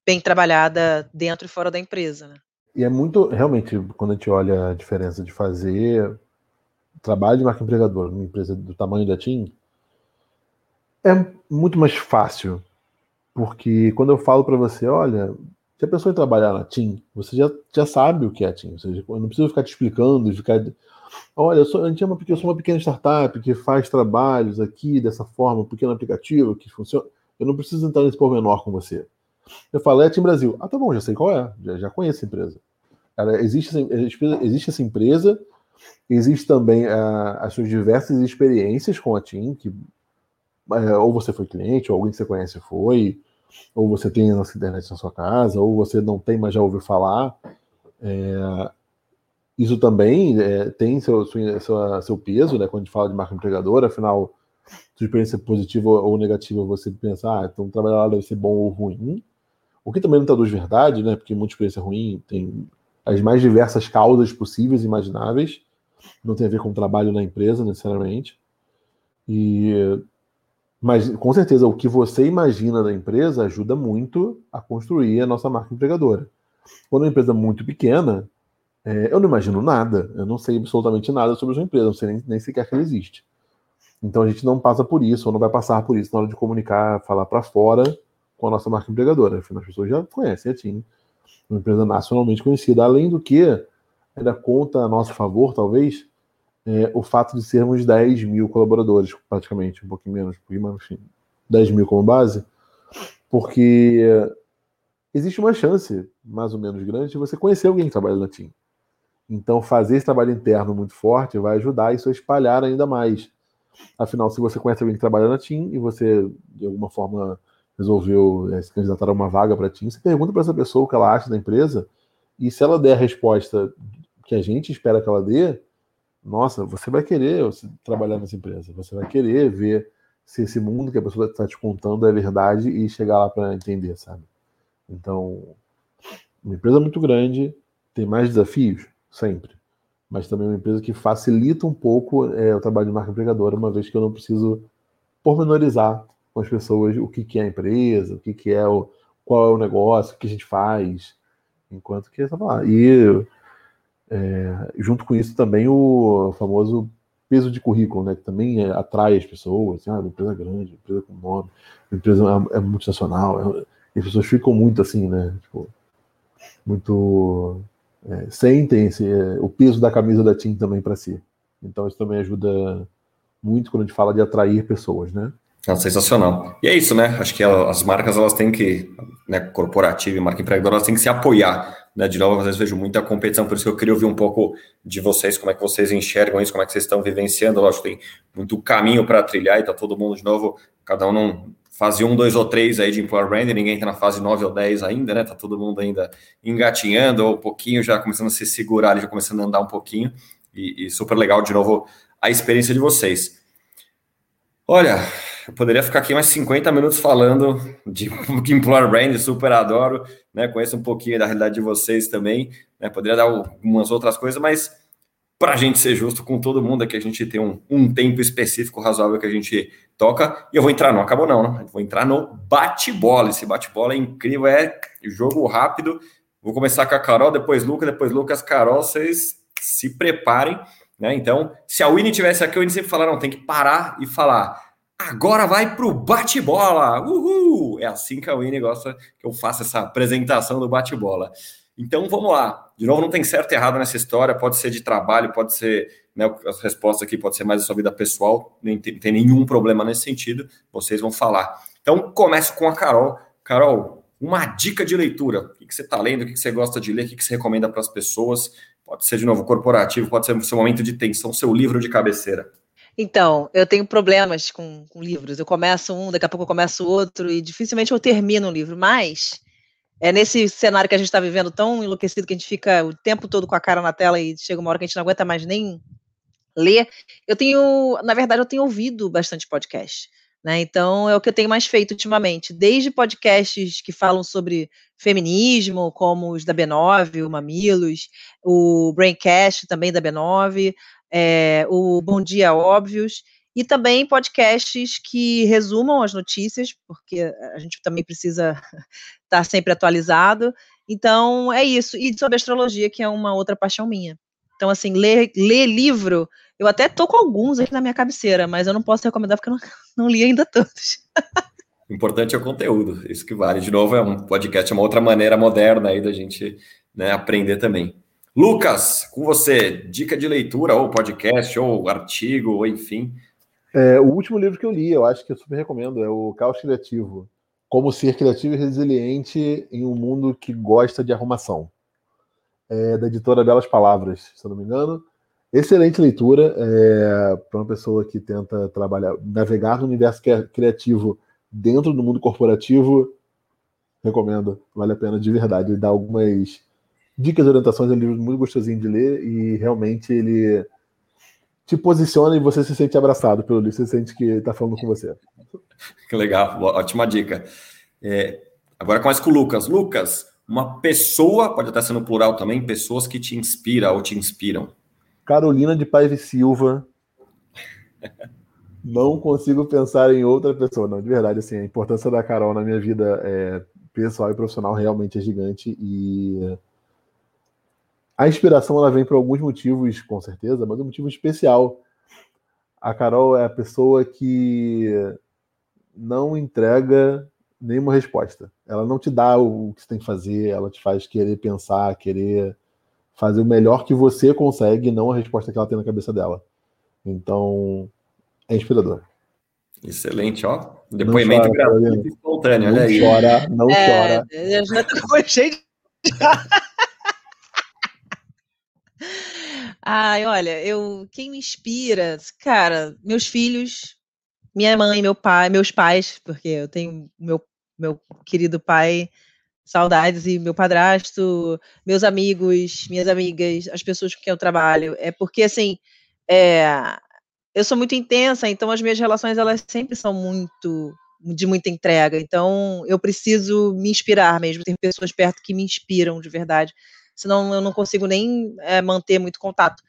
bem trabalhada dentro e fora da empresa. Né? E é muito, realmente, quando a gente olha a diferença de fazer trabalho de marca empregadora numa empresa do tamanho da TIM, é muito mais fácil. Porque quando eu falo para você, olha, se a pessoa trabalhar na TIM, você já, já sabe o que é a TIM. Eu não preciso ficar te explicando, ficar. Olha, eu sou, a é uma, eu sou uma pequena startup que faz trabalhos aqui dessa forma, um pequeno aplicativo que funciona. Eu não preciso entrar nesse pormenor com você. Eu falo, é a TIM Brasil. Ah, tá bom, já sei qual é, já, já conheço a empresa. Ela, existe, existe essa empresa, existe também uh, as suas diversas experiências com a TIM, que uh, ou você foi cliente, ou alguém que você conhece foi, ou você tem a nossa internet na sua casa, ou você não tem, mas já ouviu falar. É, isso também é, tem seu, seu, peso, né? Quando a gente fala de marca empregadora, afinal, sua experiência positiva ou negativa, você pensar, ah, então trabalhar lá deve ser bom ou ruim. O que também não traduz verdade, né? Porque muita experiência ruim tem as mais diversas causas possíveis e imagináveis. Não tem a ver com o trabalho na empresa, necessariamente. E mas, com certeza, o que você imagina da empresa ajuda muito a construir a nossa marca empregadora. Quando é uma empresa muito pequena, é, eu não imagino nada, eu não sei absolutamente nada sobre a sua empresa, não sei nem, nem sequer que ela existe. Então a gente não passa por isso, ou não vai passar por isso na hora de comunicar, falar para fora com a nossa marca empregadora. Afinal, as pessoas já conhecem a TIM, uma empresa nacionalmente conhecida. Além do que, ainda conta a nosso favor, talvez, é, o fato de sermos 10 mil colaboradores, praticamente, um pouquinho menos, um pouquinho enfim, 10 mil como base, porque existe uma chance, mais ou menos grande, de você conhecer alguém que trabalha na TIM. Então, fazer esse trabalho interno muito forte vai ajudar isso a espalhar ainda mais. Afinal, se você conhece alguém que trabalha na TIM e você, de alguma forma, resolveu é, se candidatar a uma vaga para a TIM, você pergunta para essa pessoa o que ela acha da empresa e se ela der a resposta que a gente espera que ela dê, nossa, você vai querer trabalhar nessa empresa, você vai querer ver se esse mundo que a pessoa está te contando é verdade e chegar lá para entender, sabe? Então, uma empresa muito grande tem mais desafios, sempre, mas também uma empresa que facilita um pouco é, o trabalho de marca empregadora, uma vez que eu não preciso pormenorizar com as pessoas o que, que é a empresa, o que, que é o qual é o negócio, o que a gente faz, enquanto que lá. E é, junto com isso também o famoso peso de currículo, né, que também é, atrai as pessoas, assim, ah, empresa grande, empresa com nome, empresa é, é multinacional, é, e as pessoas ficam muito assim, né, tipo, muito é, sentem esse, é, o peso da camisa da TIM também para si. Então isso também ajuda muito quando a gente fala de atrair pessoas, né? Sensacional. E é isso, né? Acho que as marcas elas têm que, né, corporativa e marca empregadora, elas têm que se apoiar. Né? De novo, às vezes vejo muita competição, por isso que eu queria ouvir um pouco de vocês, como é que vocês enxergam isso, como é que vocês estão vivenciando. Lógico, tem muito caminho para trilhar e tá todo mundo de novo, cada um num fase 1, 2 ou 3 aí de Employer Branding, ninguém está na fase 9 ou 10 ainda, né? Tá todo mundo ainda engatinhando, ou um pouquinho já começando a se segurar, já começando a andar um pouquinho. E, e super legal, de novo, a experiência de vocês. Olha, eu poderia ficar aqui mais 50 minutos falando de Employer Brand, super adoro, né? Conheço um pouquinho da realidade de vocês também, né? Poderia dar algumas outras coisas, mas para a gente ser justo com todo mundo aqui, a gente tem um, um tempo específico razoável que a gente toca, e eu vou entrar, não acabou não, né? vou entrar no bate-bola, esse bate-bola é incrível, é jogo rápido, vou começar com a Carol, depois Lucas, depois Lucas, Carol, vocês se preparem, né? Então, se a Winnie tivesse aqui, o Winnie sempre falaram, tem que parar e falar. Agora vai pro bate-bola! Uhul! É assim que a Winnie gosta que eu faça essa apresentação do bate-bola. Então vamos lá. De novo, não tem certo e errado nessa história. Pode ser de trabalho, pode ser. Né, as respostas aqui pode ser mais da sua vida pessoal. Nem tem, tem nenhum problema nesse sentido. Vocês vão falar. Então começo com a Carol. Carol, uma dica de leitura. O que você está lendo? O que você gosta de ler? O que você recomenda para as pessoas? Pode ser, de novo, corporativo, pode ser seu momento de tensão, seu livro de cabeceira. Então, eu tenho problemas com, com, livros. Eu começo um, daqui a pouco eu começo outro, e dificilmente eu termino um livro. Mas, é nesse cenário que a gente está vivendo tão enlouquecido que a gente fica o tempo todo com a cara na tela e chega uma hora que a gente não aguenta mais nem ler. Eu tenho, na verdade, eu tenho ouvido bastante podcast. Né? Então, é o que eu tenho mais feito ultimamente, desde podcasts que falam sobre feminismo, como os da B9, o Mamilos, o Braincast também da B9, é, o Bom Dia Óbvios, e também podcasts que resumam as notícias, porque a gente também precisa estar sempre atualizado. Então, é isso. E sobre astrologia, que é uma outra paixão minha. Então, assim, ler, ler livro, eu até tô com alguns aqui na minha cabeceira, mas eu não posso recomendar porque eu não, não li ainda todos. Importante é o conteúdo, isso que vale. De novo, é um podcast, é uma outra maneira moderna aí da gente né, aprender também. Lucas, com você, dica de leitura, ou podcast, ou artigo, ou enfim. É, o último livro que eu li, eu acho que eu super recomendo, é o Caos Criativo. Como ser criativo e resiliente em um mundo que gosta de arrumação. É da editora Belas Palavras, se eu não me engano. Excelente leitura é, para uma pessoa que tenta trabalhar, navegar no universo criativo dentro do mundo corporativo, recomendo, vale a pena de verdade. Ele dá algumas dicas e orientações, é um livro muito gostosinho de ler e realmente ele te posiciona e você se sente abraçado pelo livro, você sente que está falando com você. Que legal, ótima dica. É, agora começa com o Lucas. Lucas, uma pessoa, pode até ser no plural também, pessoas que te inspiram ou te inspiram. Carolina de Paiva Silva. não consigo pensar em outra pessoa. Não, de verdade, assim, a importância da Carol na minha vida é, pessoal e profissional realmente é gigante e a inspiração ela vem por alguns motivos, com certeza, mas um motivo especial. A Carol é a pessoa que não entrega nenhuma resposta. Ela não te dá o que você tem que fazer, ela te faz querer pensar, querer fazer o melhor que você consegue, não a resposta que ela tem na cabeça dela. Então, é inspirador. Excelente, ó. Depoimento gratuito e espontâneo, olha aí. Chora, não é, chora. Eu já tô cheio de. Ai, olha, eu quem me inspira, cara, meus filhos, minha mãe, meu pai, meus pais, porque eu tenho meu meu querido pai, saudades e meu padrasto, meus amigos, minhas amigas, as pessoas com quem eu trabalho, é porque assim, é, eu sou muito intensa, então as minhas relações elas sempre são muito de muita entrega. Então eu preciso me inspirar mesmo, ter pessoas perto que me inspiram de verdade. Senão eu não consigo nem é, manter muito contato.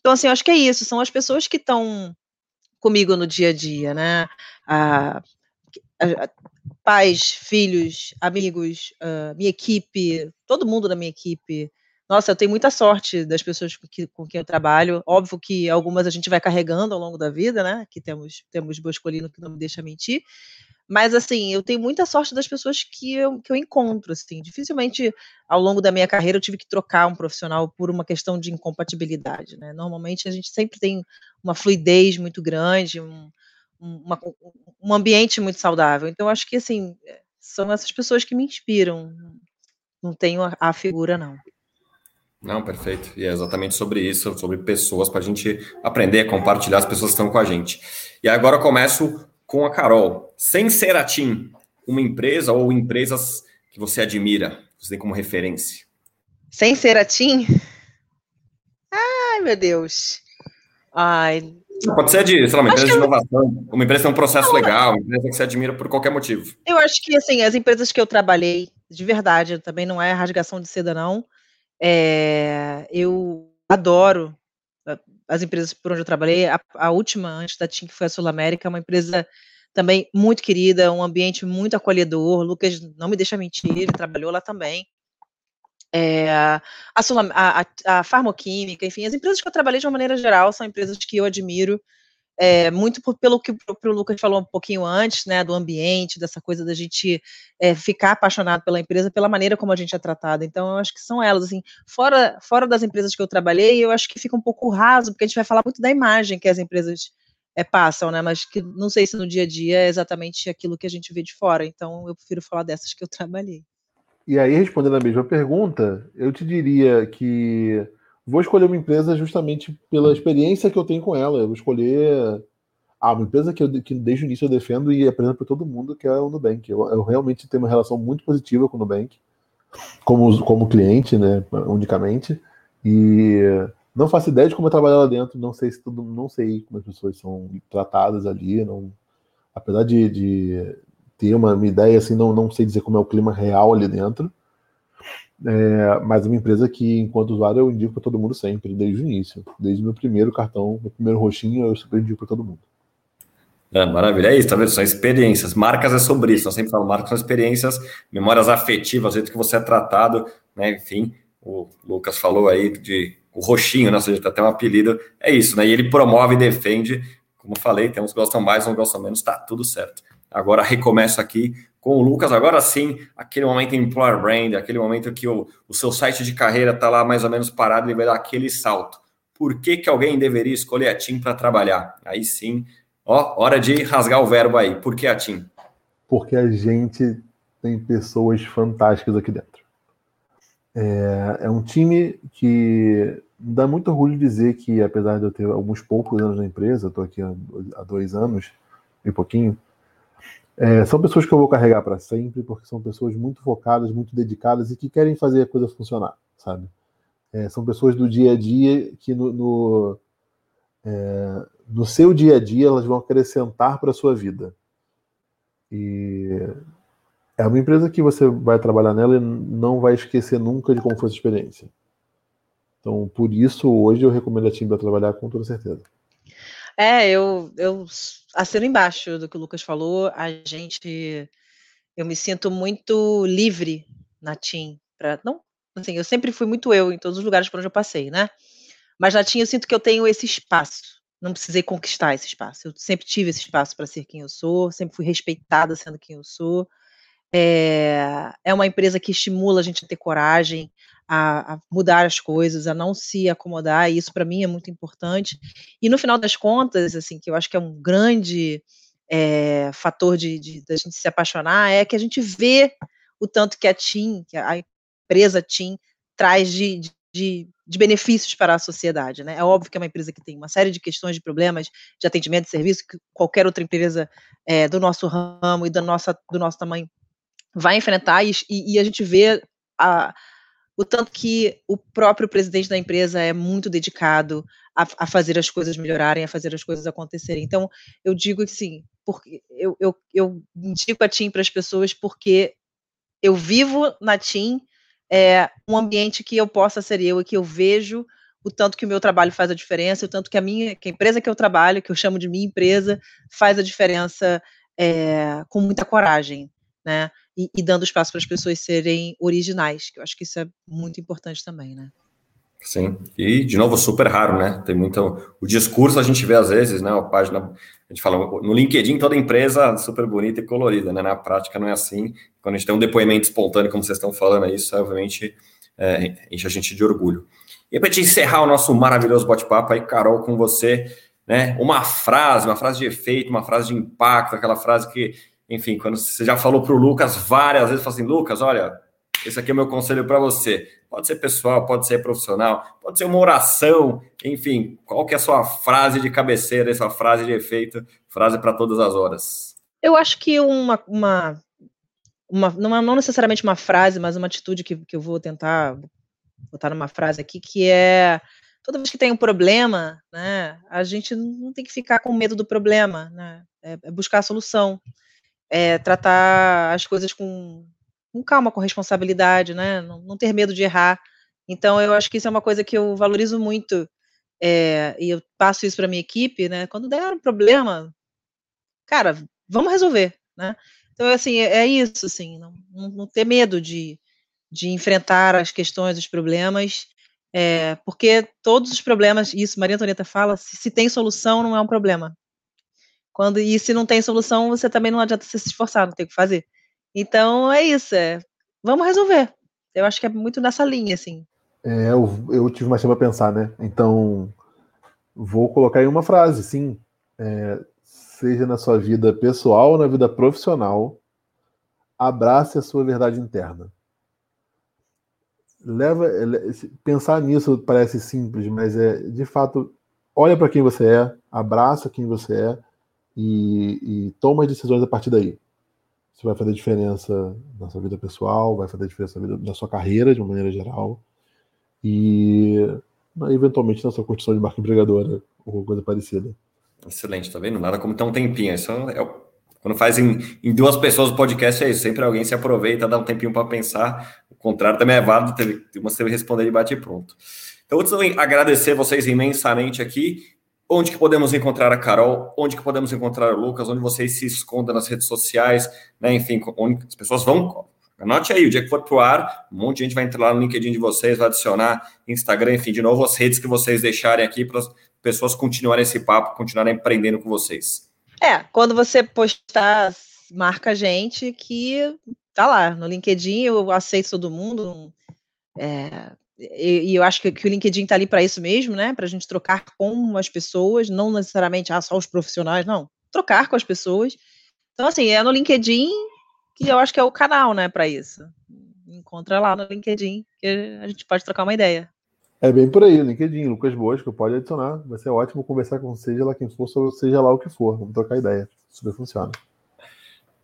Então assim, eu acho que é isso. São as pessoas que estão comigo no dia a dia, né? A, a, a, pais, filhos, amigos, ah, minha equipe, todo mundo da minha equipe, nossa, eu tenho muita sorte das pessoas com, que, com quem eu trabalho. Óbvio que algumas a gente vai carregando ao longo da vida, né? Que temos, temos Boscolino que não me deixa mentir. Mas, assim, eu tenho muita sorte das pessoas que eu, que eu encontro, assim. Dificilmente, ao longo da minha carreira, eu tive que trocar um profissional por uma questão de incompatibilidade, né? Normalmente, a gente sempre tem uma fluidez muito grande, um, uma, um ambiente muito saudável. Então, acho que, assim, são essas pessoas que me inspiram. Não tenho a, a figura, não. Não, perfeito. E é exatamente sobre isso, sobre pessoas, para a gente aprender, compartilhar as pessoas que estão com a gente. E agora começo com a Carol. Sem ser a TIM, uma empresa ou empresas que você admira, você tem como referência? Sem ser a TIM? Ai, meu Deus. Ai. Pode ser de, sei lá, uma empresa de inovação, uma empresa que tem um processo não, legal, uma empresa que você admira por qualquer motivo. Eu acho que, assim, as empresas que eu trabalhei, de verdade, também não é rasgação de seda, não é, eu adoro as empresas por onde eu trabalhei. A, a última, antes da TIM, que foi a Sul América, é uma empresa também muito querida, um ambiente muito acolhedor. O Lucas não me deixa mentir, ele trabalhou lá também. É, a, a, a Farmoquímica, enfim, as empresas que eu trabalhei de uma maneira geral são empresas que eu admiro é, muito por, pelo que o próprio Lucas falou um pouquinho antes, né, do ambiente, dessa coisa da gente é, ficar apaixonado pela empresa, pela maneira como a gente é tratado. Então, eu acho que são elas, assim, fora, fora das empresas que eu trabalhei, eu acho que fica um pouco raso, porque a gente vai falar muito da imagem que as empresas é, passam, né, mas que não sei se no dia a dia é exatamente aquilo que a gente vê de fora. Então, eu prefiro falar dessas que eu trabalhei. E aí, respondendo a mesma pergunta, eu te diria que vou escolher uma empresa justamente pela experiência que eu tenho com ela. Eu vou escolher ah, uma empresa que, eu, que desde o início eu defendo e apresento para todo mundo, que é o Nubank. Eu, eu, realmente tenho uma relação muito positiva com o Nubank, como, como cliente, né, unicamente. E não faço ideia de como é trabalhar lá dentro, não sei se tudo, não sei como as pessoas são tratadas ali, não, apesar de, de ter uma, uma ideia assim, não, não sei dizer como é o clima real ali dentro. É, mas uma empresa que, enquanto usuário, eu indico para todo mundo sempre, desde o início. Desde meu primeiro cartão, meu primeiro roxinho, eu super indico para todo mundo. É, maravilha, é isso, tá vendo? São experiências. Marcas é sobre isso. Nós sempre falamos, marcas são experiências, memórias afetivas, o jeito que você é tratado, né? Enfim, o Lucas falou aí de o roxinho, né? Ou seja, até um apelido. É isso, né? E ele promove e defende. Como falei, tem uns que gostam mais, uns gostam menos, tá tudo certo. Agora recomeço aqui com o Lucas. Agora sim, aquele momento em Employer Brand, aquele momento que o, o seu site de carreira está lá mais ou menos parado, ele vai dar aquele salto. Por que, que alguém deveria escolher a TIM para trabalhar? Aí sim, ó, hora de rasgar o verbo aí. Por que a TIM? Porque a gente tem pessoas fantásticas aqui dentro. É, é um time que dá muito orgulho dizer que, apesar de eu ter alguns poucos anos na empresa, estou aqui há, dois anos e pouquinho, é, são pessoas que eu vou carregar para sempre, porque são pessoas muito focadas, muito dedicadas e que querem fazer a coisa funcionar, sabe? É, são pessoas do dia a dia que no, no, é, no seu dia a dia elas vão acrescentar para a sua vida. E é uma empresa que você vai trabalhar nela e não vai esquecer nunca de como foi a sua experiência. Então, por isso, hoje eu recomendo a TIM trabalhar com toda certeza. É, eu, eu assino embaixo do que o Lucas falou. A gente, eu me sinto muito livre na TIM. Pra, não, assim, eu sempre fui muito eu em todos os lugares por onde eu passei, né? Mas na TIM eu sinto que eu tenho esse espaço. Não precisei conquistar esse espaço. Eu sempre tive esse espaço para ser quem eu sou, sempre fui respeitada sendo quem eu sou. É, é uma empresa que estimula a gente a ter coragem, a, a, mudar as coisas, a não se acomodar, e isso para mim é muito importante. E no final das contas, assim, que eu acho que é um grande é, fator de, de, de, gente se apaixonar, é que a gente vê o tanto que a TIM, que a empresa TIM, traz de, de, de, benefícios para a sociedade. Né? É óbvio que é uma empresa que tem uma série de questões, de problemas de atendimento de serviço que qualquer outra empresa é, do nosso ramo e da nossa, do nosso tamanho vai enfrentar, e, e a gente vê a, o tanto que o próprio presidente da empresa é muito dedicado a, a, fazer as coisas melhorarem, a fazer as coisas acontecerem. Então, eu digo que sim, porque eu, eu, eu indico a TIM para as pessoas porque eu vivo na TIM é, um ambiente que eu possa ser eu e que eu vejo o tanto que o meu trabalho faz a diferença, o tanto que a minha, que a empresa que eu trabalho, que eu chamo de minha empresa, faz a diferença é, com muita coragem, né? e, e dando espaço para as pessoas serem originais, que eu acho que isso é muito importante também, né? Sim, e de novo, super raro, né? Tem muito. O discurso a gente vê às vezes, né? A página, a gente fala, no LinkedIn toda empresa super bonita e colorida, né? Na prática não é assim. Quando a gente tem um depoimento espontâneo, como vocês estão falando, isso obviamente é, enche a gente de orgulho. E para gente encerrar o nosso maravilhoso bate-papo aí, Carol, com você, né? Uma frase, uma frase de efeito, uma frase de impacto, aquela frase que enfim, quando você já falou para o Lucas várias vezes, fala assim, Lucas, olha, esse aqui é meu conselho para você. Pode ser pessoal, pode ser profissional, pode ser uma oração, enfim, qual que é a sua frase de cabeceira, essa frase de efeito, frase para todas as horas? Eu acho que uma, uma, uma não, não, necessariamente uma frase, mas uma atitude que, que eu vou tentar botar numa frase aqui, que é toda vez que tem um problema, né, a gente não tem que ficar com medo do problema, né, é, é buscar a solução é, tratar as coisas com, com, calma, com responsabilidade, né? Não, não, ter medo de errar. Então, eu acho que isso é uma coisa que eu valorizo muito. É, e eu passo isso para minha equipe, né? Quando der um problema, cara, vamos resolver, né? Então, assim, é, é isso, assim, não, não, ter medo de, de enfrentar as questões, os problemas, é, porque todos os problemas, isso Maria Antonieta fala, se, se tem solução, não é um problema. Quando, e se não tem solução, você também não adianta se esforçar, não tem o que fazer. Então é isso, é, vamos resolver. Eu acho que é muito nessa linha, assim. É, eu, eu tive mais tempo a pensar, né? Então, vou colocar aí uma frase, sim. É, seja na sua vida pessoal ou na vida profissional, abrace a sua verdade interna. Leva, pensar nisso parece simples, mas é de fato, olha para quem você é, abraça quem você é e, e toma as decisões a partir daí. Isso vai fazer diferença na sua vida pessoal, vai fazer diferença na, vida, na sua carreira de uma maneira geral e eventualmente na sua condição de marca empregadora ou coisa parecida. Excelente, tá vendo? Nada como ter um tempinho. Isso é o... quando faz em, duas pessoas o podcast é isso. Sempre alguém se aproveita, dá um tempinho para pensar. O contrário também é válido. Teve, você responder e bate pronto. Então, de agradecer vocês imensamente aqui, onde que podemos encontrar a Carol, onde que podemos encontrar o Lucas, onde vocês se escondem nas redes sociais, né? Enfim, onde as pessoas vão. Anote aí, o dia que for pro ar, um monte de gente vai entrar lá no LinkedIn de vocês, vai adicionar Instagram, enfim, de novo, as redes que vocês deixarem aqui para as pessoas continuarem esse papo, continuarem aprendendo com vocês. É, quando você postar, marca a gente que tá lá no LinkedIn, eu aceito todo mundo. É, e, e, eu acho que, que o LinkedIn está ali para isso mesmo, né? Para a gente trocar com as pessoas, não necessariamente ah, só os profissionais, não. Trocar com as pessoas. Então, assim, é no LinkedIn que eu acho que é o canal, né, para isso. Encontra lá no LinkedIn que a gente pode trocar uma ideia. É bem por aí, o LinkedIn, Lucas Bosco, pode adicionar. Vai ser ótimo conversar com seja lá quem for, seja lá o que for. Vamos trocar ideia. Super funciona.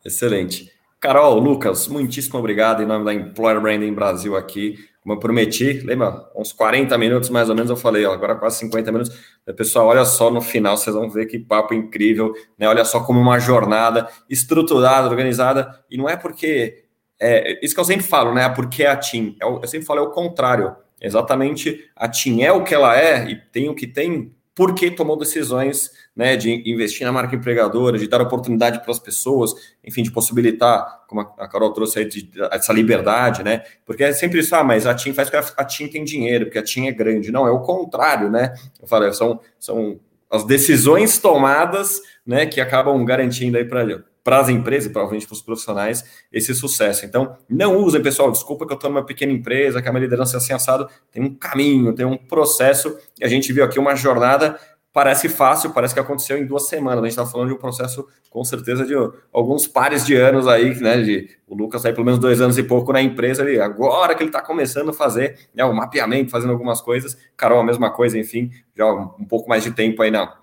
Excelente. Carol, Lucas, muitíssimo obrigado em nome da Employer Branding Brasil aqui como eu prometi, lembra? Uns 40 minutos mais ou menos eu falei, ó, agora quase 50 minutos. Pessoal, olha só no final, vocês vão ver que papo incrível, né? Olha só como uma jornada estruturada, organizada, e não é porque. É, isso que eu sempre falo, né? Porque é a TIM. É eu sempre falo, é o contrário. Exatamente, a TIM é o que ela é e tem o que tem porque tomou decisões né, de investir na marca empregadora, de dar oportunidade para as pessoas, enfim, de possibilitar, como a Carol trouxe aí, de, essa liberdade, né? Porque é sempre isso, ah, mas a TIM faz porque a TIM tem dinheiro, porque a TIM é grande. Não, é o contrário, né? Eu falei, são, são as decisões tomadas, né, que acabam garantindo aí para para as empresas, provavelmente para os profissionais, esse sucesso. Então, não usem, pessoal, desculpa que eu estou numa pequena empresa, que a minha liderança é assim assado, tem um caminho, tem um processo, e a gente viu aqui uma jornada parece fácil, parece que aconteceu em duas semanas. A gente está falando de um processo, com certeza, de alguns pares de anos aí, né? De, o Lucas aí pelo menos dois anos e pouco na empresa, ele, agora que ele está começando a fazer né, o mapeamento, fazendo algumas coisas. Carol, a mesma coisa, enfim, já um pouco mais de tempo aí na,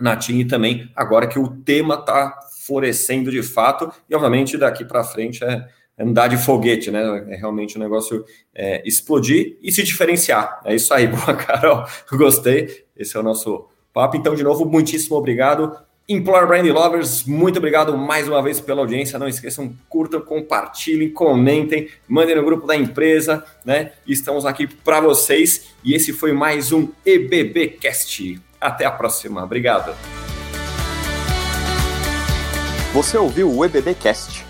na e também agora que o tema está florescendo de fato, e obviamente daqui para frente é andar de foguete, né? É realmente um negócio é, explodir e se diferenciar. É isso aí, boa, Carol. Gostei. Esse é o nosso papo. Então, de novo, muitíssimo obrigado. Employer Brand Lovers, muito obrigado mais uma vez pela audiência. Não esqueçam, curtam, compartilhem, comentem, mandem no grupo da empresa, né? Estamos aqui para vocês e esse foi mais um EBBcast. Até a próxima. Obrigado. Você ouviu o EBBcast?